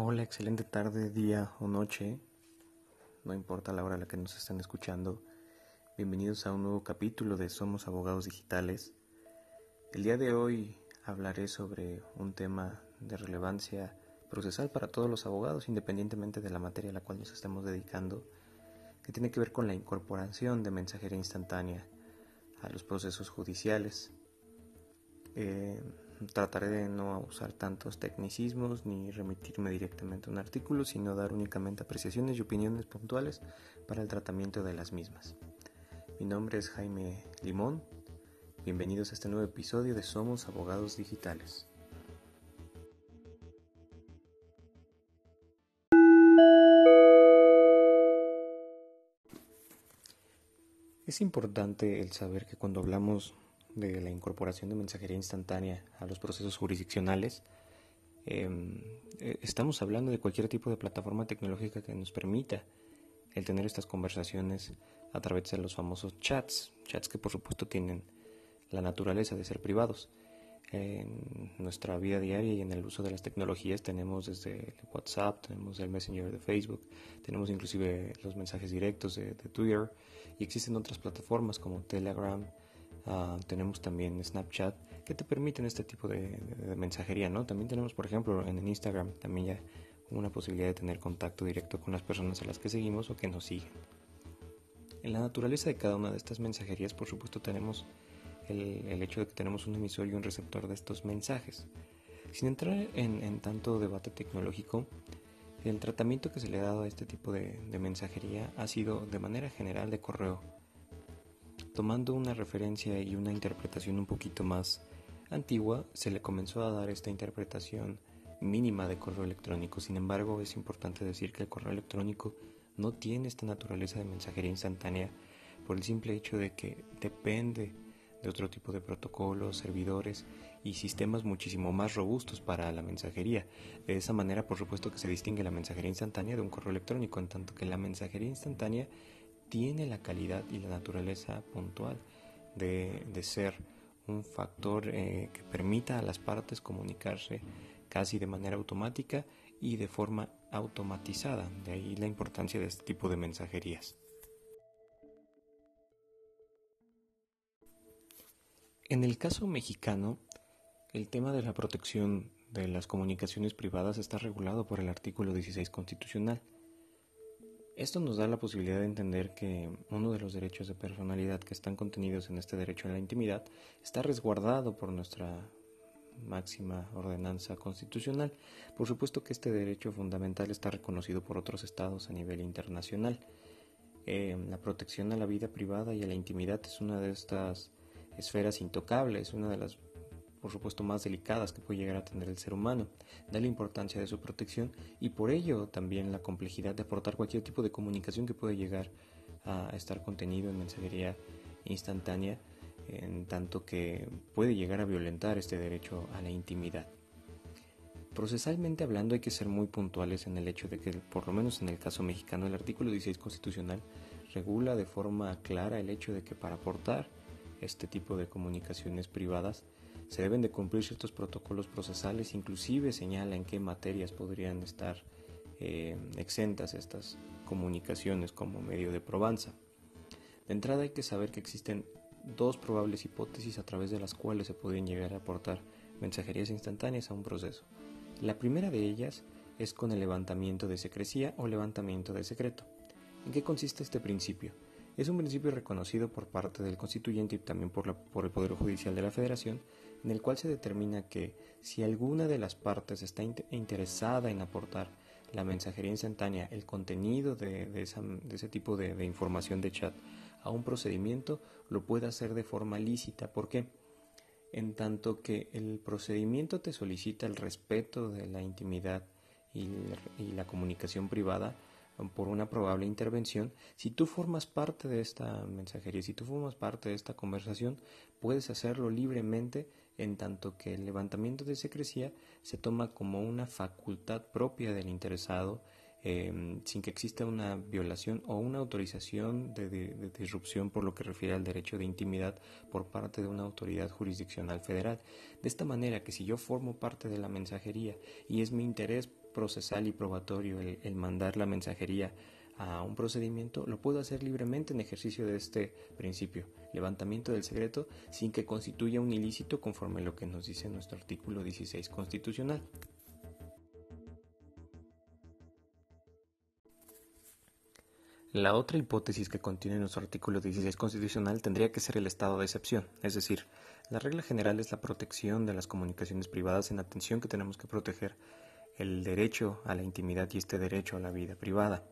Hola, excelente tarde, día o noche. No importa la hora a la que nos estén escuchando. Bienvenidos a un nuevo capítulo de Somos Abogados Digitales. El día de hoy hablaré sobre un tema de relevancia procesal para todos los abogados, independientemente de la materia a la cual nos estemos dedicando, que tiene que ver con la incorporación de mensajería instantánea a los procesos judiciales. Eh, trataré de no usar tantos tecnicismos ni remitirme directamente a un artículo, sino dar únicamente apreciaciones y opiniones puntuales para el tratamiento de las mismas. Mi nombre es Jaime Limón. Bienvenidos a este nuevo episodio de Somos Abogados Digitales. Es importante el saber que cuando hablamos de la incorporación de mensajería instantánea a los procesos jurisdiccionales, em, eh, estamos hablando de cualquier tipo de plataforma tecnológica que nos permita el tener estas conversaciones a través de los famosos chats, chats que por supuesto tienen la naturaleza de ser privados. En nuestra vida diaria y en el uso de las tecnologías tenemos desde WhatsApp, tenemos el Messenger de Facebook, tenemos inclusive los mensajes directos de Twitter y existen otras plataformas como Telegram, Ah, tenemos también Snapchat que te permiten este tipo de, mensajería, ¿no? También tenemos, por ejemplo, en el Instagram también ya una posibilidad de tener contacto directo con las personas a las que seguimos o que nos siguen. En la naturaleza de cada una de estas mensajerías, por supuesto, tenemos el, hecho de que tenemos un emisor y un receptor de estos mensajes. Sin entrar en, tanto debate tecnológico, el tratamiento que se le ha dado a este tipo de mensajería ha sido de manera general de correo Tomando una referencia y una interpretación un poquito más antigua, se le comenzó a dar esta interpretación mínima de correo electrónico. Sin embargo, es importante decir que el correo electrónico no tiene esta naturaleza de mensajería instantánea por el simple hecho de que depende de otro tipo de protocolos, servidores y sistemas muchísimo más robustos para la mensajería. De esa manera, por supuesto que se distingue la mensajería instantánea de un correo electrónico, en tanto que la mensajería instantánea tiene la calidad y la naturaleza puntual de, ser un factor eh, que permita a las partes comunicarse casi de manera automática y de forma automatizada. De ahí la importancia de este tipo de mensajerías. En el caso mexicano, el tema de la protección de las comunicaciones privadas está regulado por el artículo 16 constitucional esto nos da la posibilidad de entender que uno de los derechos de personalidad que están contenidos en este derecho a la intimidad está resguardado por nuestra máxima ordenanza constitucional. Por supuesto que este derecho fundamental está reconocido por otros estados a nivel internacional. Eh, la protección a la vida privada y a la intimidad es una de estas esferas intocables, una de las por supuesto más delicadas que puede llegar a tener el ser humano, da la importancia de su protección y por ello también la complejidad de aportar cualquier tipo de comunicación que puede llegar a estar contenido en mensajería instantánea, en tanto que puede llegar a violentar este derecho a la intimidad. Procesalmente hablando hay que ser muy puntuales en el hecho de que, por lo menos en el caso mexicano, el artículo 16 constitucional regula de forma clara el hecho de que para aportar este tipo de comunicaciones privadas se deben de cumplir ciertos protocolos procesales, inclusive señala en qué materias podrían estar eh, exentas estas comunicaciones como medio de probanza. De entrada hay que saber que existen dos probables hipótesis a través de las cuales se pueden llegar a aportar mensajerías instantáneas a un proceso. La primera de ellas es con el levantamiento de secrecía o levantamiento de secreto. ¿En qué consiste este principio? Es un principio reconocido por parte del constituyente y también por, por el Poder Judicial de la Federación en el cual se determina que si alguna de las partes está interesada en aportar la mensajería instantánea, el contenido de, ese tipo de, información de chat a un procedimiento, lo puede hacer de forma lícita. ¿Por qué? En tanto que el procedimiento te solicita el respeto de la intimidad y la comunicación privada, por una probable intervención, si tú formas parte de esta mensajería, si tú formas parte de esta conversación, puedes hacerlo libremente en tanto que el levantamiento de secrecía se toma como una facultad propia del interesado em, sin que exista una violación o una autorización de, disrupción por lo que refiere al derecho de intimidad por parte de una autoridad jurisdiccional federal. De esta manera que si yo formo parte de la mensajería y es mi interés procesal y probatorio el, mandar la mensajería a un procedimiento, lo puedo hacer libremente en ejercicio de este principio, levantamiento del secreto, sin que constituya un ilícito conforme a lo que nos dice nuestro artículo 16 constitucional. La otra hipótesis que contiene nuestro artículo 16 constitucional tendría que ser el estado de excepción, es decir, la regla general es la protección de las comunicaciones privadas en atención que tenemos que proteger el derecho a la intimidad y este derecho a la vida privada.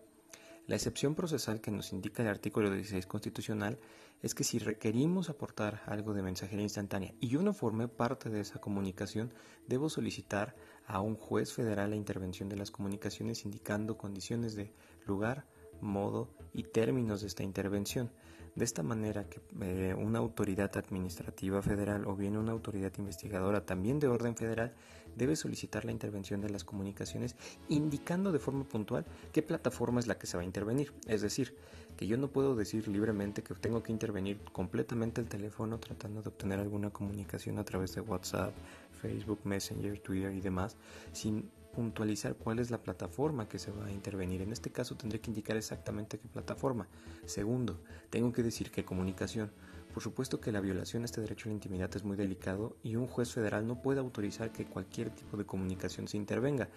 La excepción procesal que nos indica el artículo 16 constitucional es que si requerimos aportar algo de mensajería instantánea y yo no formé parte de esa comunicación, debo solicitar a un juez federal la intervención de las comunicaciones indicando condiciones de lugar, modo y términos de esta intervención. De esta manera que eh, una autoridad administrativa federal o bien una autoridad investigadora también de orden federal debe solicitar la intervención de las comunicaciones indicando de forma puntual qué plataforma es la que se va a intervenir. Es decir, que yo no puedo decir libremente que tengo que intervenir completamente el teléfono tratando de obtener alguna comunicación a través de WhatsApp, Facebook, Messenger, Twitter y demás sin puntualizar cuál es la plataforma que se va a intervenir. En este caso tendré que indicar exactamente qué plataforma. Segundo, tengo que decir qué comunicación. Por supuesto que la violación a este derecho a la intimidad es muy delicado y un juez federal no puede autorizar que cualquier tipo de comunicación se intervenga.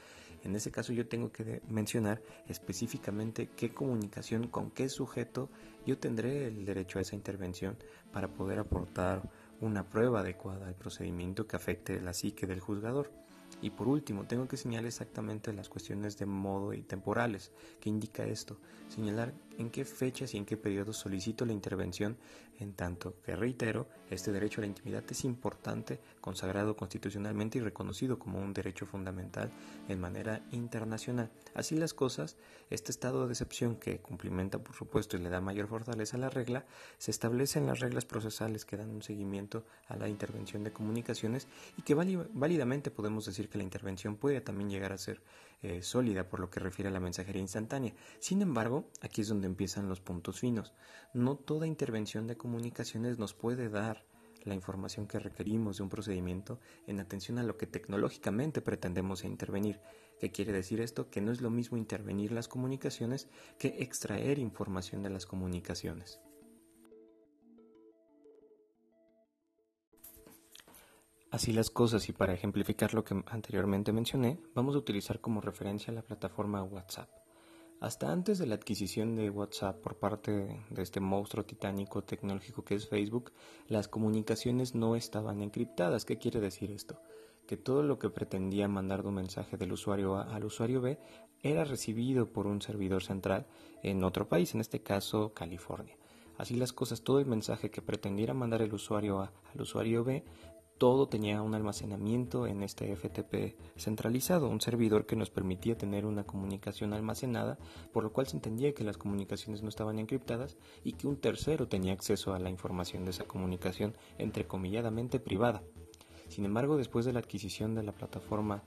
En ese caso yo tengo que mencionar específicamente qué comunicación, con qué sujeto yo tendré el derecho a esa intervención para poder aportar una prueba adecuada al procedimiento que afecte la psique del juzgador. Y por último, tengo que señalar exactamente las cuestiones de modo y temporales. ¿Qué indica esto? Señalar en qué fechas y en qué periodos solicito la intervención, en tanto que, reitero, este derecho a la intimidad es importante, consagrado constitucionalmente y reconocido como un derecho fundamental en manera internacional. Así las cosas, este estado de excepción que cumplimenta, por supuesto, y le da mayor fortaleza a la regla, se establece en las reglas procesales que dan un seguimiento a la intervención de comunicaciones y que válidamente podemos decir que la intervención puede también llegar a ser eh, sólida por lo que refiere a la mensajería instantánea. Sin embargo, aquí es donde empiezan los puntos finos. No toda intervención de comunicaciones nos puede dar la información que requerimos de un procedimiento en atención a lo que tecnológicamente pretendemos intervenir. ¿Qué quiere decir esto? Que no es lo mismo intervenir las comunicaciones que extraer información de las comunicaciones. Así las cosas y para ejemplificar lo que anteriormente mencioné, vamos a utilizar como referencia la plataforma WhatsApp. Hasta antes de la adquisición de WhatsApp por parte de este monstruo titánico tecnológico que es Facebook, las comunicaciones no estaban encriptadas. ¿Qué quiere decir esto? Que todo lo que pretendía mandar un mensaje del usuario A al usuario B era recibido por un servidor central en otro país, en este caso California. Así las cosas, todo el mensaje que pretendiera mandar el usuario A al usuario B todo tenía un almacenamiento en este FTP centralizado, un servidor que nos permitía tener una comunicación almacenada, por lo cual se entendía que las comunicaciones no estaban encriptadas y que un tercero tenía acceso a la información de esa comunicación entrecomilladamente privada. Sin embargo, después de la adquisición de la plataforma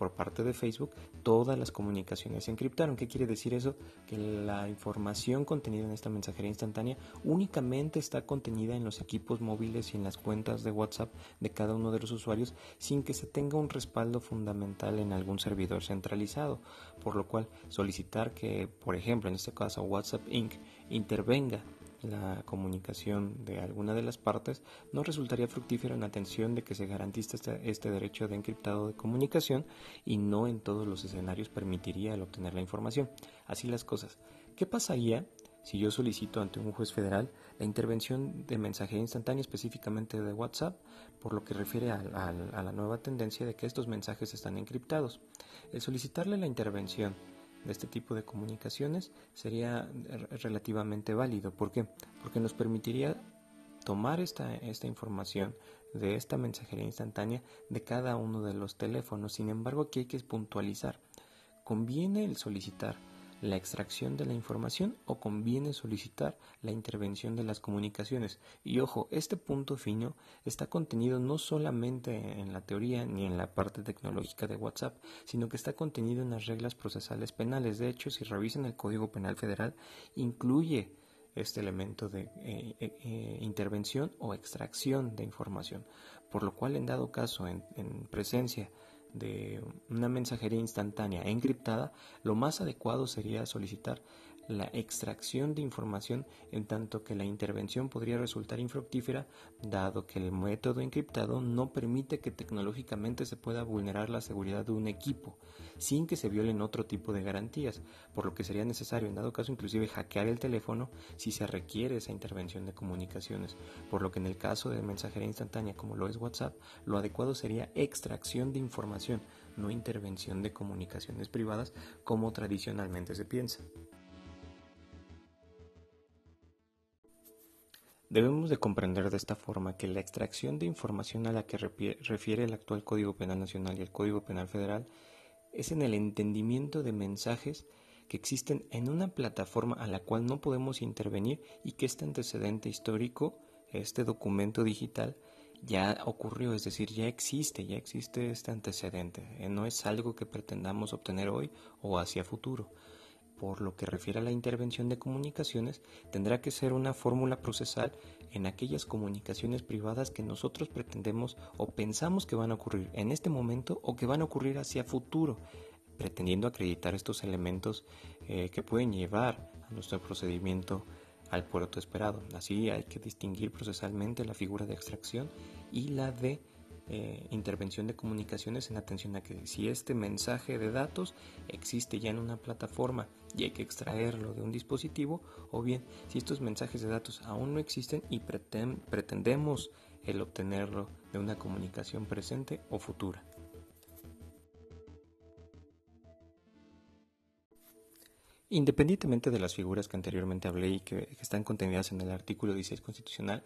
por parte de Facebook, todas las comunicaciones se encriptaron. ¿Qué quiere decir eso? Que la información contenida en esta mensajería instantánea únicamente está contenida en los equipos móviles y en las cuentas de WhatsApp de cada uno de los usuarios sin que se tenga un respaldo fundamental en algún servidor centralizado, por lo cual solicitar que, por ejemplo, en este caso WhatsApp Inc. intervenga la comunicación de alguna de las partes, no resultaría fructífero en atención de que se garantice este, este, derecho de encriptado de comunicación y no en todos los escenarios permitiría el obtener la información. Así las cosas. ¿Qué pasaría si yo solicito ante un juez federal la intervención de mensajería instantánea específicamente de WhatsApp, por lo que refiere a, a la nueva tendencia de que estos mensajes están encriptados? El solicitarle la intervención de este tipo de comunicaciones sería relativamente válido. ¿Por qué? Porque nos permitiría tomar esta, esta información de esta mensajería instantánea de cada uno de los teléfonos. Sin embargo, aquí hay que puntualizar. Conviene el solicitar la extracción de la información o conviene solicitar la intervención de las comunicaciones. Y ojo, este punto fino está contenido no solamente en la teoría ni en la parte tecnológica de WhatsApp, sino que está contenido en las reglas procesales penales. De hecho, si revisan el Código Penal Federal, incluye este elemento de eh, eh, eh, intervención o extracción de información, por lo cual en dado caso en presencia de una mensajería instantánea encriptada, lo más adecuado sería solicitar la extracción de información en tanto que la intervención podría resultar infructífera dado que el método encriptado no permite que tecnológicamente se pueda vulnerar la seguridad de un equipo sin que se violen otro tipo de garantías, por lo que sería necesario en dado caso inclusive hackear el teléfono si se requiere esa intervención de comunicaciones, por lo que en el caso de mensajería instantánea como lo es WhatsApp, lo adecuado sería extracción de información, no intervención de comunicaciones privadas como tradicionalmente se piensa. Debemos de comprender de esta forma que la extracción de información a la que refiere el actual Código Penal Nacional y el Código Penal Federal es en el entendimiento de mensajes que existen en una plataforma a la cual no podemos intervenir y que este antecedente histórico, este documento digital, ya ocurrió, es decir, ya existe, ya existe este antecedente, eh, no es algo que pretendamos obtener hoy o hacia futuro. Por lo que refiere a la intervención de comunicaciones, tendrá que ser una fórmula procesal en aquellas comunicaciones privadas que nosotros pretendemos o pensamos que van a ocurrir en este momento o que van a ocurrir hacia futuro, pretendiendo acreditar estos elementos eh, que pueden llevar a nuestro procedimiento al puerto esperado. Así hay que distinguir procesalmente la figura de extracción y la de eh, intervención de comunicaciones en atención a que si este mensaje de datos existe ya en una plataforma y hay que extraerlo de un dispositivo o bien si estos mensajes de datos aún no existen y pretendemos el obtenerlo de una comunicación presente o futura. Independientemente de las figuras que anteriormente hablé y que, que están contenidas en el artículo 16 constitucional,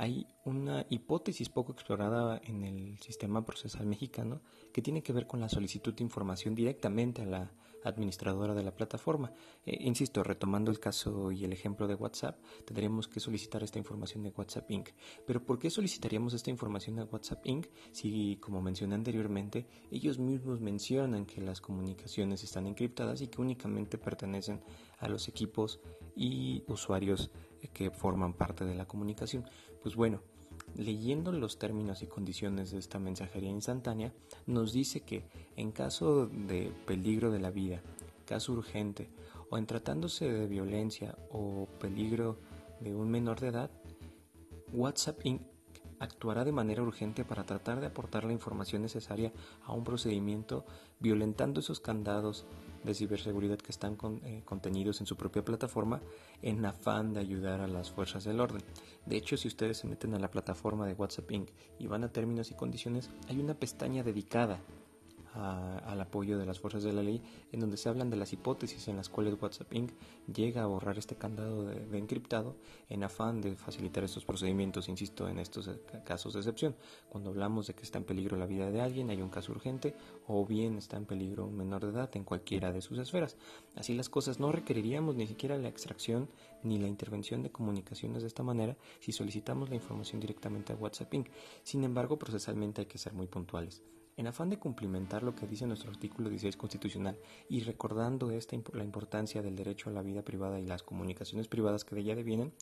hay una hipótesis poco explorada en el sistema procesal mexicano que tiene que ver con la solicitud de información directamente a la administradora de la plataforma. Eh, insisto, retomando el caso y el ejemplo de WhatsApp, tendríamos que solicitar esta información de WhatsApp Inc. Pero ¿por qué solicitaríamos esta información de WhatsApp Inc. si, como mencioné anteriormente, ellos mismos mencionan que las comunicaciones están encriptadas y que únicamente pertenecen a los equipos y usuarios que forman parte de la comunicación? Pues bueno, leyendo los términos y condiciones de esta mensajería instantánea, nos dice que en caso de peligro de la vida, caso urgente, o en tratándose de violencia o peligro de un menor de edad, WhatsApp Inc. actuará de manera urgente para tratar de aportar la información necesaria a un procedimiento violentando esos candados de ciberseguridad que están eh, contenidos en su propia plataforma en afán de ayudar a las fuerzas del orden. De hecho, si ustedes se meten a la plataforma de WhatsApp Inc. y van a términos y condiciones, hay una pestaña dedicada al apoyo de las fuerzas de la ley, en donde se hablan de las hipótesis en las cuales WhatsApp Inc. llega a borrar este candado de, encriptado en afán de facilitar estos procedimientos, insisto, en estos eh, casos de excepción. Cuando hablamos de que está en peligro la vida de alguien, hay un caso urgente, o bien está en peligro un menor de edad en cualquiera de sus esferas. Así las cosas no requeriríamos ni siquiera la extracción ni la intervención de comunicaciones de esta manera si solicitamos la información directamente a WhatsApp Inc. Sin embargo, procesalmente hay que ser muy puntuales. En afán de cumplimentar lo que dice nuestro artículo 16 constitucional y recordando esta, la importancia del derecho a la vida privada y las comunicaciones privadas que de ella devienen,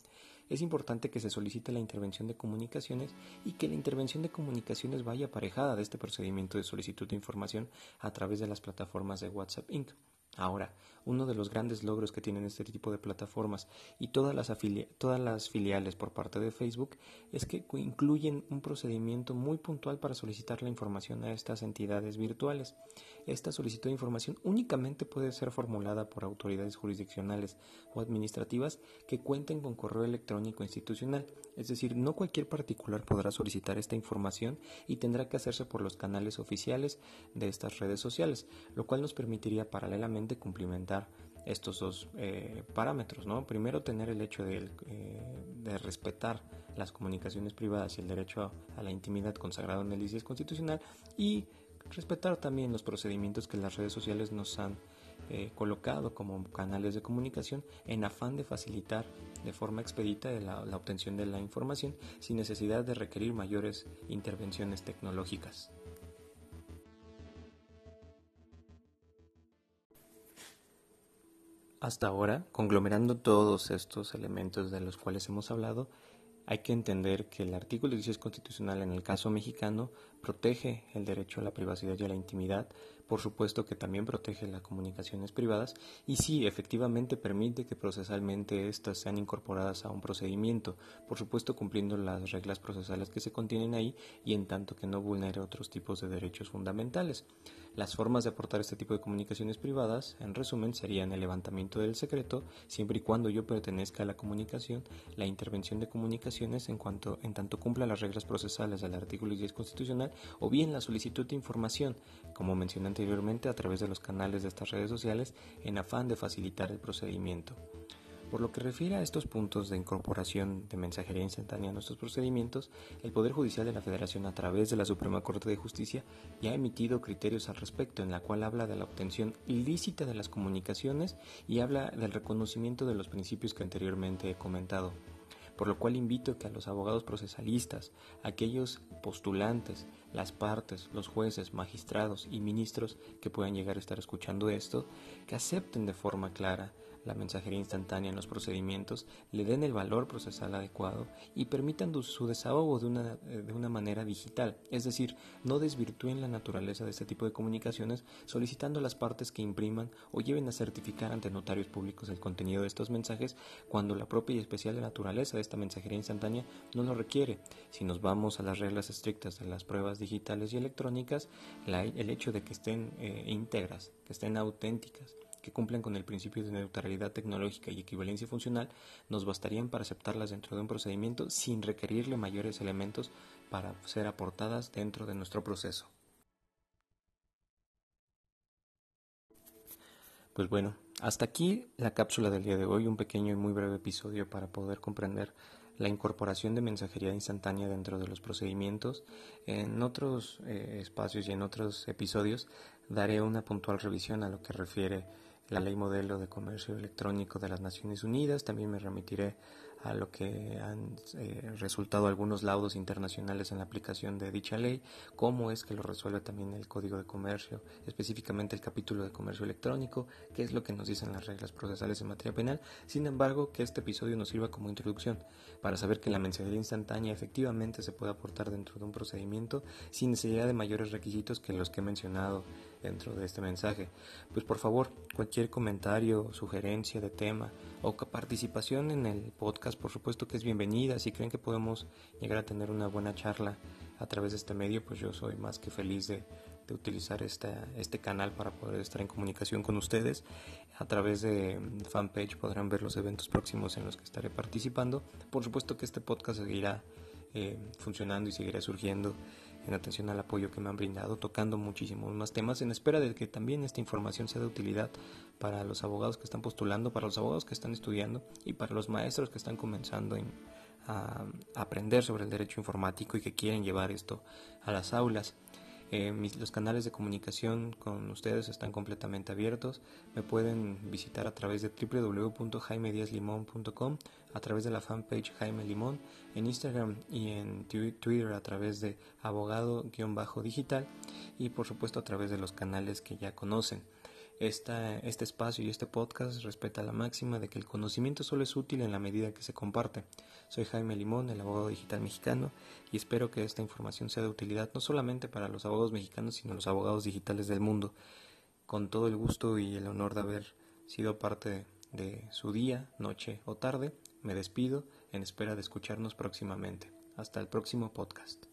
es importante que se solicite la intervención de comunicaciones y que la intervención de comunicaciones vaya aparejada de este procedimiento de solicitud de información a través de las plataformas de WhatsApp Inc. Ahora, uno de los grandes logros que tienen este tipo de plataformas y todas las, todas las filiales por parte de Facebook es que incluyen un procedimiento muy puntual para solicitar la información a estas entidades virtuales. Esta solicitud de información únicamente puede ser formulada por autoridades jurisdiccionales o administrativas que cuenten con correo electrónico institucional, es decir, no cualquier particular podrá solicitar esta información y tendrá que hacerse por los canales oficiales de estas redes sociales, lo cual nos permitiría paralelamente cumplimentar estos dos eh, parámetros. ¿no? Primero, tener el hecho de, eh, de, respetar las comunicaciones privadas y el derecho a, la intimidad consagrado en el 16 constitucional y respetar también los procedimientos que las redes sociales nos han eh, colocado como canales de comunicación en afán de facilitar de forma expedita la obtención de la información sin necesidad de requerir mayores intervenciones tecnológicas. Hasta ahora, conglomerando todos estos elementos de los cuales hemos hablado, Hay que entender que el artículo 16 constitucional en el caso mexicano protege el derecho a la privacidad y a la intimidad, por supuesto que también protege las comunicaciones privadas y sí, efectivamente permite que procesalmente éstas sean incorporadas a un procedimiento, por supuesto cumpliendo las reglas procesales que se contienen ahí y en tanto que no vulnere otros tipos de derechos fundamentales. Las formas de aportar este tipo de comunicaciones privadas, en resumen, serían el levantamiento del secreto, siempre y cuando yo pertenezca a la comunicación, la intervención de comunicaciones en cuanto en tanto cumpla las reglas procesales del artículo 10 constitucional, o bien la solicitud de información, como mencioné a través de los canales de estas redes sociales, en afán de facilitar el procedimiento. Por lo que refiere a estos puntos de incorporación de mensajería instantánea a nuestros procedimientos, el Poder Judicial de la Federación a través de la Suprema Corte de Justicia ya ha emitido criterios al respecto, en la cual habla de la obtención ilícita de las comunicaciones y habla del reconocimiento de los principios que anteriormente he comentado. Por lo cual invito que a los abogados procesalistas, aquellos postulantes, las partes, los jueces, magistrados y ministros que puedan llegar a estar escuchando esto, que acepten de forma clara la mensajería instantánea en los procedimientos, le den el valor procesal adecuado y permitan su desahogo de una, eh, de una manera digital, es decir, no desvirtúen la naturaleza de este tipo de comunicaciones solicitando a las partes que impriman o lleven a certificar ante notarios públicos el contenido de estos mensajes cuando la propia y especial naturaleza de esta mensajería instantánea no lo requiere. Si nos vamos a las reglas estrictas de las pruebas digitales y electrónicas, el hecho de que estén eh, íntegras, que estén auténticas, que cumplen con el principio de neutralidad tecnológica y equivalencia funcional nos bastarían para aceptarlas dentro de un procedimiento sin requerirle mayores elementos para ser aportadas dentro de nuestro proceso. Pues bueno, hasta aquí la cápsula del día de hoy, un pequeño y muy breve episodio para poder comprender la incorporación de mensajería instantánea dentro de los procedimientos. En otros eh, espacios y en otros episodios daré una puntual revisión a lo que refiere la ley modelo de comercio electrónico de las Naciones Unidas. También me remitiré a lo que han eh, resultado algunos laudos internacionales en la aplicación de dicha ley, cómo es que lo resuelve también el Código de Comercio, específicamente el capítulo de comercio electrónico, qué es lo que nos dicen las reglas procesales en materia penal. Sin embargo, que este episodio nos sirva como introducción para saber que la mensajería instantánea efectivamente se puede aportar dentro de un procedimiento sin necesidad de mayores requisitos que los que he mencionado dentro de este mensaje. Pues por favor, cualquier comentario, sugerencia de tema o participación en el podcast, por supuesto que es bienvenida. Si creen que podemos llegar a tener una buena charla a través de este medio, pues yo soy más que feliz de, utilizar este canal para poder estar en comunicación con ustedes. A través de fanpage podrán ver los eventos próximos en los que estaré participando. Por supuesto que este podcast seguirá eh, funcionando y seguirá surgiendo en atención al apoyo que me han brindado, tocando muchísimos más temas, en espera de que también esta información sea de utilidad para los abogados que están postulando, para los abogados que están estudiando y para los maestros que están comenzando a aprender sobre el derecho informático y que quieren llevar esto a las aulas. Eh, los canales de comunicación con ustedes están completamente abiertos. Me pueden visitar a través de www.jaimediaslimon.com, a través de la fanpage Jaime Limón, en Instagram y en Twitter a través de abogado-digital y por supuesto a través de los canales que ya conocen. Esta, este espacio y este podcast respeta la máxima de que el conocimiento solo es útil en la medida que se comparte. Soy Jaime Limón, el abogado digital mexicano, y espero que esta información sea de utilidad no solamente para los abogados mexicanos, sino los abogados digitales del mundo. Con todo el gusto y el honor de haber sido parte de su día, noche o tarde, me despido en espera de escucharnos próximamente. Hasta el próximo podcast.